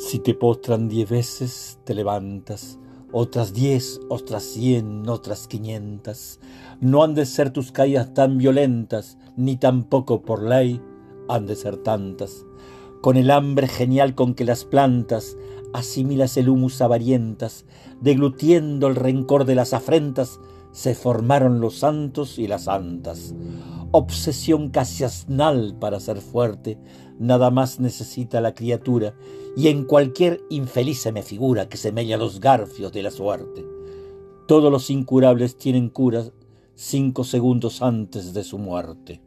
Si te postran diez veces, te levantas, otras diez, otras cien, otras quinientas. No han de ser tus caídas tan violentas, ni tampoco por ley han de ser tantas. Con el hambre genial con que las plantas asimilas el humus avarientas, deglutiendo el rencor de las afrentas, se formaron los santos y las santas. Obsesión casi asnal para ser fuerte, nada más necesita la criatura, y en cualquier infeliz se me figura que se mella los garfios de la suerte. Todos los incurables tienen cura cinco segundos antes de su muerte.